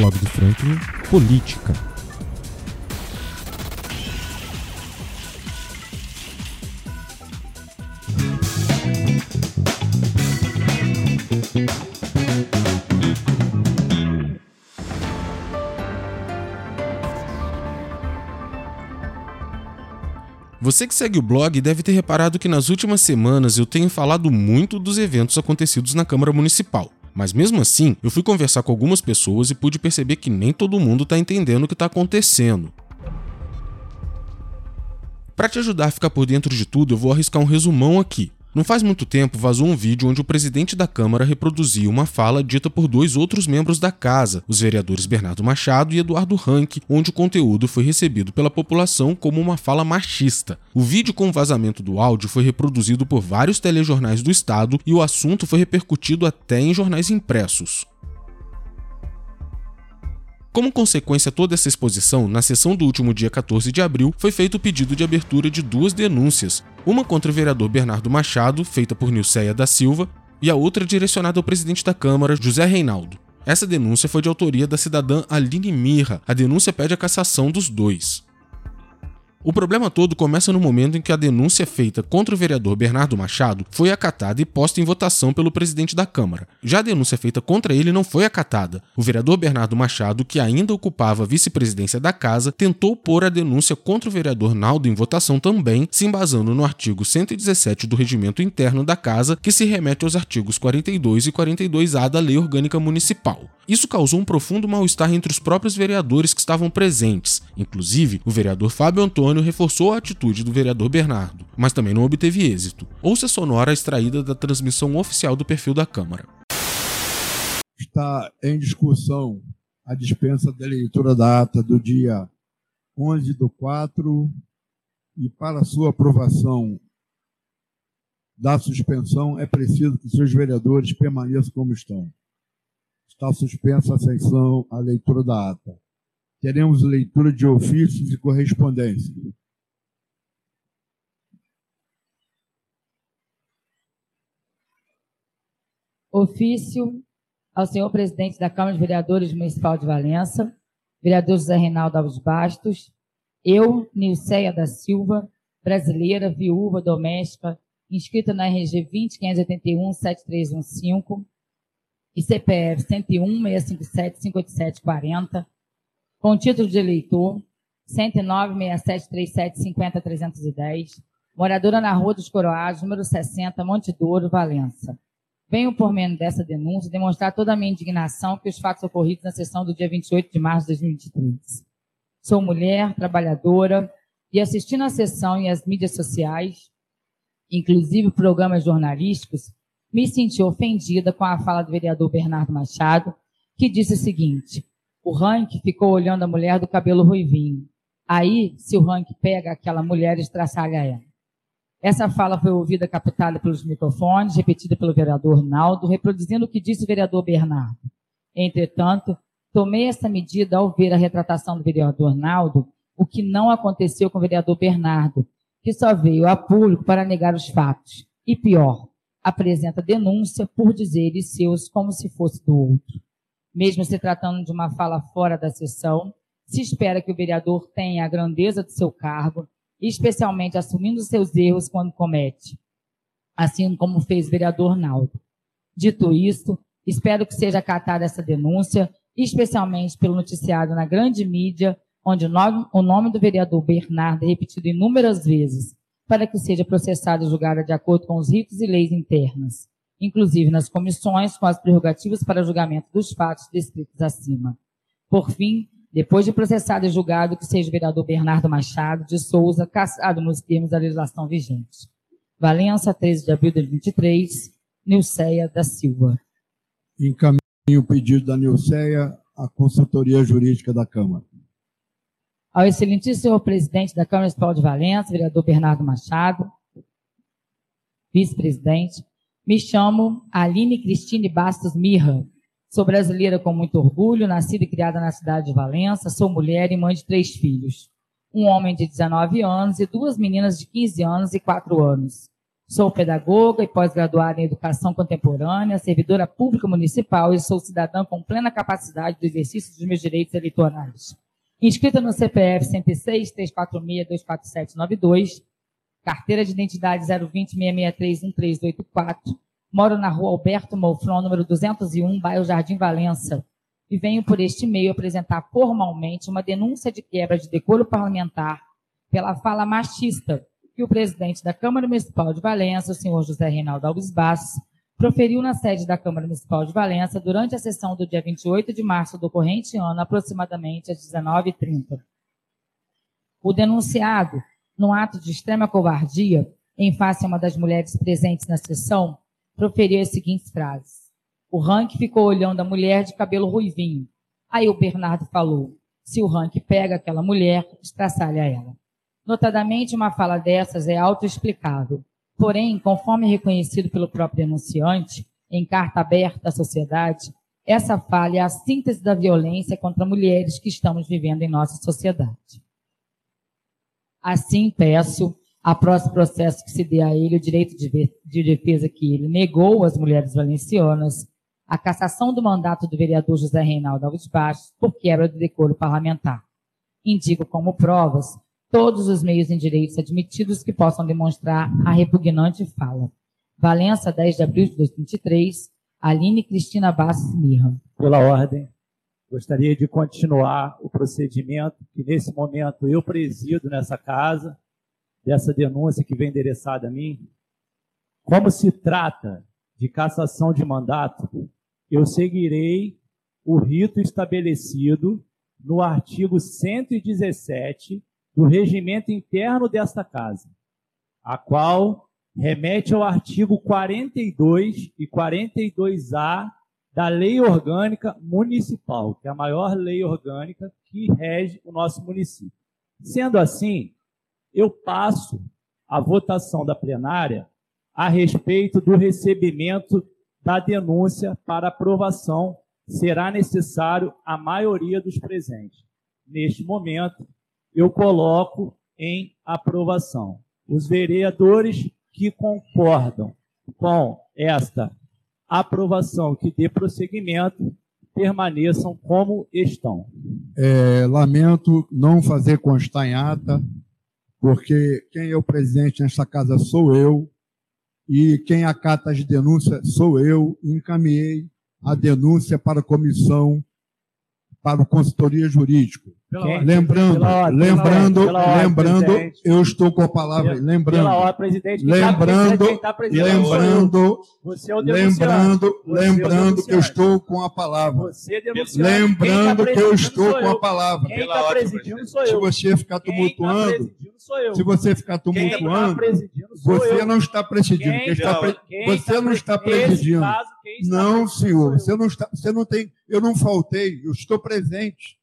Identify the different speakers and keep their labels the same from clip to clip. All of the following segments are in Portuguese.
Speaker 1: blog do Franklin, Política. Você que segue o blog deve ter reparado que nas últimas semanas eu tenho falado muito dos eventos acontecidos na Câmara Municipal. Mas mesmo assim, eu fui conversar com algumas pessoas e pude perceber que nem todo mundo está entendendo o que está acontecendo. Para te ajudar a ficar por dentro de tudo, eu vou arriscar um resumão aqui. Não faz muito tempo vazou um vídeo onde o presidente da Câmara reproduzia uma fala dita por dois outros membros da casa, os vereadores Bernardo Machado e Eduardo Rank, onde o conteúdo foi recebido pela população como uma fala machista. O vídeo com o vazamento do áudio foi reproduzido por vários telejornais do estado e o assunto foi repercutido até em jornais impressos. Como consequência toda essa exposição, na sessão do último dia 14 de abril, foi feito o pedido de abertura de duas denúncias, uma contra o vereador Bernardo Machado, feita por Nilceia da Silva, e a outra direcionada ao presidente da Câmara, José Reinaldo. Essa denúncia foi de autoria da cidadã Aline Mirra. A denúncia pede a cassação dos dois. O problema todo começa no momento em que a denúncia feita contra o vereador Bernardo Machado foi acatada e posta em votação pelo presidente da Câmara. Já a denúncia feita contra ele não foi acatada. O vereador Bernardo Machado, que ainda ocupava a vice-presidência da casa, tentou pôr a denúncia contra o vereador Naldo em votação também, se embasando no artigo 117 do regimento interno da casa, que se remete aos artigos 42 e 42A da Lei Orgânica Municipal. Isso causou um profundo mal-estar entre os próprios vereadores que estavam presentes. Inclusive, o vereador Fábio Antônio reforçou a atitude do vereador Bernardo, mas também não obteve êxito. Ouça a sonora extraída da transmissão oficial do perfil da Câmara.
Speaker 2: Está em discussão a dispensa da leitura da ata do dia 11 do 4 e para sua aprovação da suspensão é preciso que seus vereadores permaneçam como estão. Está suspensa a sessão, a leitura da ata. Teremos leitura de ofícios e correspondência.
Speaker 3: Ofício ao senhor presidente da Câmara de Vereadores Municipal de Valença, vereador José Reinaldo Alves Bastos, eu, Nilceia da Silva, brasileira, viúva, doméstica, inscrita na RG 20581 7315, e CPF 101 657 587 40, com título de eleitor 109 6737 50 310, moradora na Rua dos Coroados, número 60, Monte Douro, Valença. Venho por meio dessa denúncia demonstrar toda a minha indignação com os fatos ocorridos na sessão do dia 28 de março de 2023. Sou mulher, trabalhadora, e assistindo à sessão e às mídias sociais, inclusive programas jornalísticos, me senti ofendida com a fala do vereador Bernardo Machado, que disse o seguinte: o Rank ficou olhando a mulher do cabelo ruivinho. Aí, se o Rank pega aquela mulher, estraçalha ela. Essa fala foi ouvida captada pelos microfones, repetida pelo vereador Naldo, reproduzindo o que disse o vereador Bernardo. Entretanto, tomei essa medida ao ver a retratação do vereador Naldo, o que não aconteceu com o vereador Bernardo, que só veio a público para negar os fatos. E pior, apresenta denúncia por dizeres seus como se fosse do outro. Mesmo se tratando de uma fala fora da sessão, se espera que o vereador tenha a grandeza de seu cargo, especialmente assumindo seus erros quando comete, assim como fez o vereador Naldo. Dito isto, espero que seja acatada essa denúncia, especialmente pelo noticiário na grande mídia, onde o nome do vereador Bernardo é repetido inúmeras vezes, para que seja processada e julgada de acordo com os ritos e leis internas, inclusive nas comissões com as prerrogativas para julgamento dos fatos descritos acima. Por fim, depois de processado e julgado, que seja o vereador Bernardo Machado de Souza cassado nos termos da legislação vigente. Valença, 13 de abril de 2023, Nilceia da Silva.
Speaker 2: Encaminho o pedido da Nilceia à consultoria jurídica da Câmara
Speaker 3: ao excelentíssimo senhor presidente da Câmara Municipal de Valença, vereador Bernardo Machado, vice-presidente, me chamo Aline Cristine Bastos Mirra. Sou brasileira com muito orgulho, nascida e criada na cidade de Valença, sou mulher e mãe de três filhos. Um homem de 19 anos e duas meninas de 15 anos e 4 anos. Sou pedagoga e pós-graduada em Educação Contemporânea, servidora pública municipal e sou cidadã com plena capacidade do exercício dos meus direitos eleitorais. Inscrita no CPF 106 346 24792, carteira de identidade 020 663 1384, moro na rua Alberto Molfron, número 201, bairro Jardim Valença, e venho por este meio apresentar formalmente uma denúncia de quebra de decoro parlamentar pela fala machista que o presidente da Câmara Municipal de Valença, o senhor José Reinaldo Alves Bastos, proferiu na sede da Câmara Municipal de Valença durante a sessão do dia 28 de março do corrente ano, aproximadamente às 19h30. O denunciado, num ato de extrema covardia, em face a uma das mulheres presentes na sessão, proferiu as seguintes frases. O Rank ficou olhando a mulher de cabelo ruivinho. Aí o Bernardo falou: se o Rank pega aquela mulher, estraçalha ela. Notadamente, uma fala dessas é autoexplicável. Porém, conforme reconhecido pelo próprio denunciante, em carta aberta à sociedade, essa falha é a síntese da violência contra mulheres que estamos vivendo em nossa sociedade. Assim, peço, após o processo que se dê a ele o direito de defesa que ele negou às mulheres valencianas, a cassação do mandato do vereador José Reinaldo Alves Baixos por quebra do decoro parlamentar. Indico como provas todos os meios em direitos admitidos que possam demonstrar a repugnante fala. Valença, 10 de abril de 2023, Aline Cristina Bastos Mirra.
Speaker 4: Pela ordem, gostaria de continuar o procedimento que nesse momento eu presido nessa casa, dessa denúncia que vem endereçada a mim. Como se trata de cassação de mandato, eu seguirei o rito estabelecido no artigo 117 do regimento interno desta casa, a qual remete ao artigo 42 e 42A da Lei Orgânica Municipal, que é a maior lei orgânica que rege o nosso município. Sendo assim, eu passo a votação da plenária a respeito do recebimento da denúncia para aprovação, será necessário a maioria dos presentes. Neste momento, eu coloco em aprovação. Os vereadores que concordam com esta aprovação que dê prosseguimento permaneçam como estão.
Speaker 2: É, lamento não fazer constar em ata, porque quem é o presidente nesta casa sou eu, e quem acata as denúncias sou eu, encaminhei a denúncia para a comissão, para o consultoria jurídico. Quem, lembrando, ordem, lembrando, ordem, lembrando, eu estou com a palavra, pela, lembrando, pela
Speaker 4: ordem, presidente,
Speaker 2: lembrando, tá lembrando, você é o lembrando, lembrando que eu estou com a palavra, lembrando que eu estou com a palavra.
Speaker 4: Quem está presidindo sou eu.
Speaker 2: Se você ficar tumultuando, se você ficar tumultuando, você não está presidindo, quem está, você não está presidindo. Não, senhor, você não está, você não tem, eu não faltei, eu estou presente.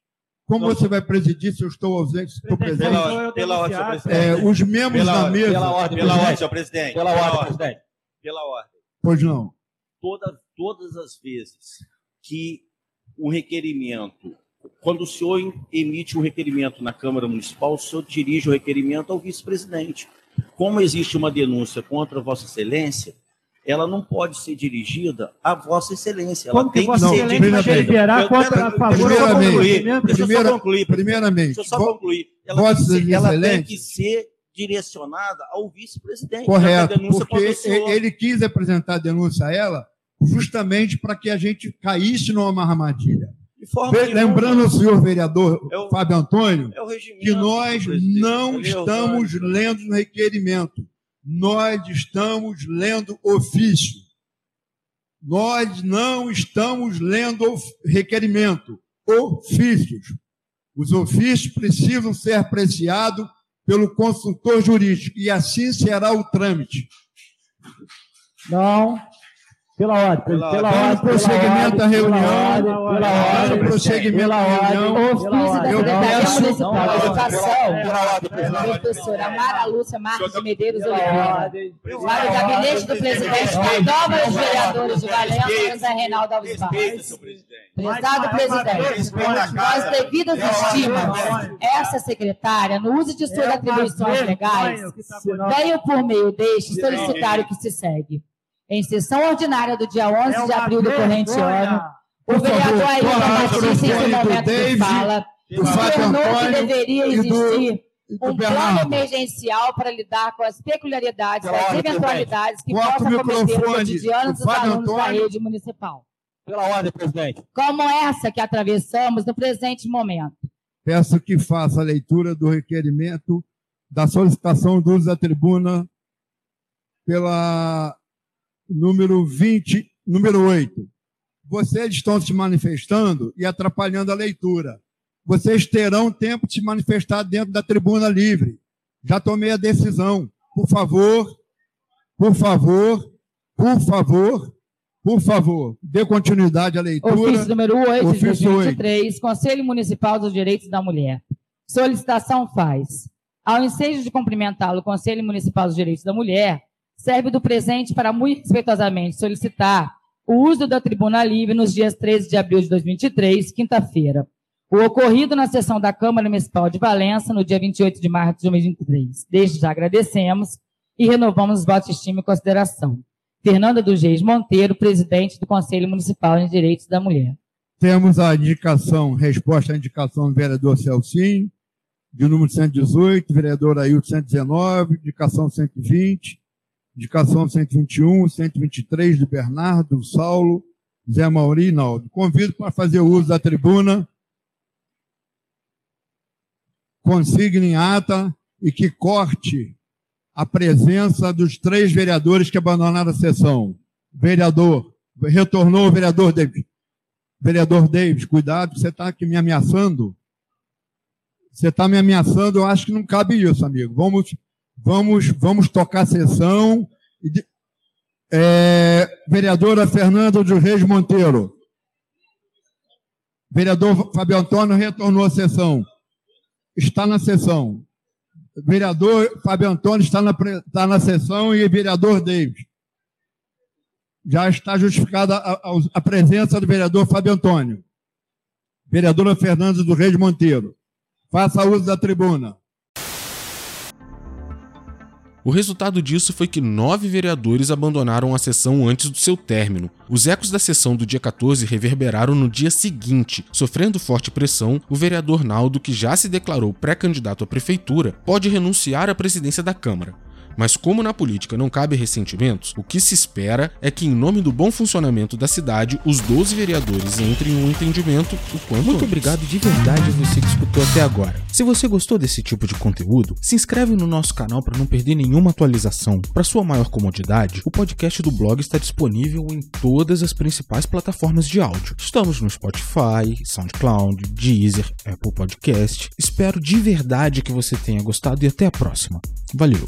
Speaker 2: Como você vai presidir se eu estou ausente, se estou presente?
Speaker 5: Pela, pela ordem, senhor presidente. É,
Speaker 2: os membros pela, da mesa.
Speaker 5: Pela ordem, pela ordem, senhor presidente.
Speaker 4: Pela, pela ordem, presidente.
Speaker 5: Pela ordem.
Speaker 2: Pois não.
Speaker 5: Toda, todas as vezes que um requerimento, quando o senhor emite um requerimento na Câmara Municipal, o senhor dirige o requerimento ao vice-presidente. Como existe uma denúncia contra Vossa Excelência, ela não pode ser dirigida a Vossa Excelência. Ela
Speaker 4: Como tem que, Vossa Excelência deliberar contra a favor
Speaker 5: Deixa eu só concluir.
Speaker 2: Deixa eu só concluir. Primeiramente,
Speaker 5: deixa eu só concluir. Ela, Vossa tem, que ser, ela tem que ser direcionada ao vice-presidente.
Speaker 2: Correto, porque ele quis apresentar a denúncia a ela justamente para que a gente caísse numa armadilha. Lembrando o senhor vereador é o, Fábio Antônio, é que nós não estamos lendo no requerimento nós estamos lendo ofício. Nós não estamos lendo requerimento, ofícios. Os ofícios precisam ser apreciados pelo consultor jurídico e assim será o trâmite.
Speaker 4: Não. Pela ordem, pela, pela
Speaker 2: ordem. prosseguimento da reunião. Pela
Speaker 3: ordem.
Speaker 2: prosseguimento da reunião.
Speaker 3: Ofício da
Speaker 2: Eu
Speaker 3: Secretaria
Speaker 2: peço-
Speaker 3: Municipal de Educação.
Speaker 6: Pela ordem.
Speaker 3: Professora Mara Lúcia Marques de Medeiros
Speaker 4: Pela
Speaker 3: Oliveira.
Speaker 4: ordem.
Speaker 3: Para o gabinete do presidente da Câmara dos Vereadores de Valença, Reinaldo Alves Barros.
Speaker 5: seu presidente.
Speaker 3: Prezado presidente, com as devidas estímulas, essa secretária, no uso de suas atribuições legais, veio por meio deste solicitar o que se segue. Em sessão ordinária do dia 11 de abril do corrente ano, o vereador Ailton Batista, em seu momento de
Speaker 2: David,
Speaker 3: fala, externou que deveria
Speaker 2: do-
Speaker 3: existir
Speaker 2: do
Speaker 3: um plano emergencial para lidar com as peculiaridades
Speaker 6: ordem,
Speaker 3: eventualidades que possam cometer o
Speaker 2: microfone
Speaker 3: cotidiano
Speaker 2: do
Speaker 3: dos alunos da rede municipal.
Speaker 6: Pela ordem, presidente.
Speaker 3: Como essa que atravessamos no presente momento.
Speaker 2: Peço que faça a leitura do requerimento da solicitação do uso da tribuna pela número 20, número 8. Vocês estão se manifestando e atrapalhando a leitura. Vocês terão tempo de se manifestar dentro da tribuna livre. Já tomei a decisão. Por favor, por favor, por favor, por favor, dê continuidade à leitura.
Speaker 3: Ofício número 8 de
Speaker 2: Ofício
Speaker 3: 2023, Conselho Municipal dos Direitos da Mulher. Solicitação faz. Ao ensejo de cumprimentá-lo, o Conselho Municipal dos Direitos da Mulher serve do presente para muito respeitosamente solicitar o uso da tribuna livre nos dias 13 de abril de 2023, quinta-feira. O ocorrido na sessão da Câmara Municipal de Valença, no dia 28 de março de 2023. Desde já agradecemos e renovamos os votos de estima e consideração. Fernanda dos Reis Monteiro, presidente do Conselho Municipal de Direitos da Mulher.
Speaker 2: Temos a indicação, resposta à indicação do vereador Celcinho, de número 118, vereador Ailton 119, indicação 120, indicação 121, 123 do Bernardo, Saulo, Zé Mauri e Naldo. Convido para fazer uso da tribuna, consigne em ata e que corte a presença dos três vereadores que abandonaram a sessão. Vereador, retornou o vereador David. Vereador Davis, cuidado, você está aqui me ameaçando. Você está me ameaçando, eu acho que não cabe isso, amigo. Vamos, vamos, vamos tocar a sessão. De- É, vereadora Fernanda dos Reis Monteiro. Vereador Fábio Antônio retornou à sessão. Está na sessão. Vereador Fábio Antônio está na, está na sessão e vereador Davis já está justificada a, a- a presença do vereador Fábio Antônio. Vereadora Fernanda do Reis Monteiro. Faça uso da tribuna.
Speaker 1: O resultado disso foi que nove vereadores abandonaram a sessão antes do seu término. Os ecos da sessão do dia 14 reverberaram no dia seguinte. Sofrendo forte pressão, o vereador Naldo, que já se declarou pré-candidato à prefeitura, pode renunciar à presidência da Câmara. Mas como na política não cabe ressentimentos, o que se espera é que, em nome do bom funcionamento da cidade, os 12 vereadores entrem em um entendimento o quanto
Speaker 7: Muito
Speaker 1: antes.
Speaker 7: obrigado de verdade a você que escutou até agora. Se você gostou desse tipo de conteúdo, se inscreve no nosso canal para não perder nenhuma atualização. Para sua maior comodidade, o podcast do blog está disponível em todas as principais plataformas de áudio. Estamos no Spotify, SoundCloud, Deezer, Apple Podcast. Espero de verdade que você tenha gostado e até a próxima. Valeu!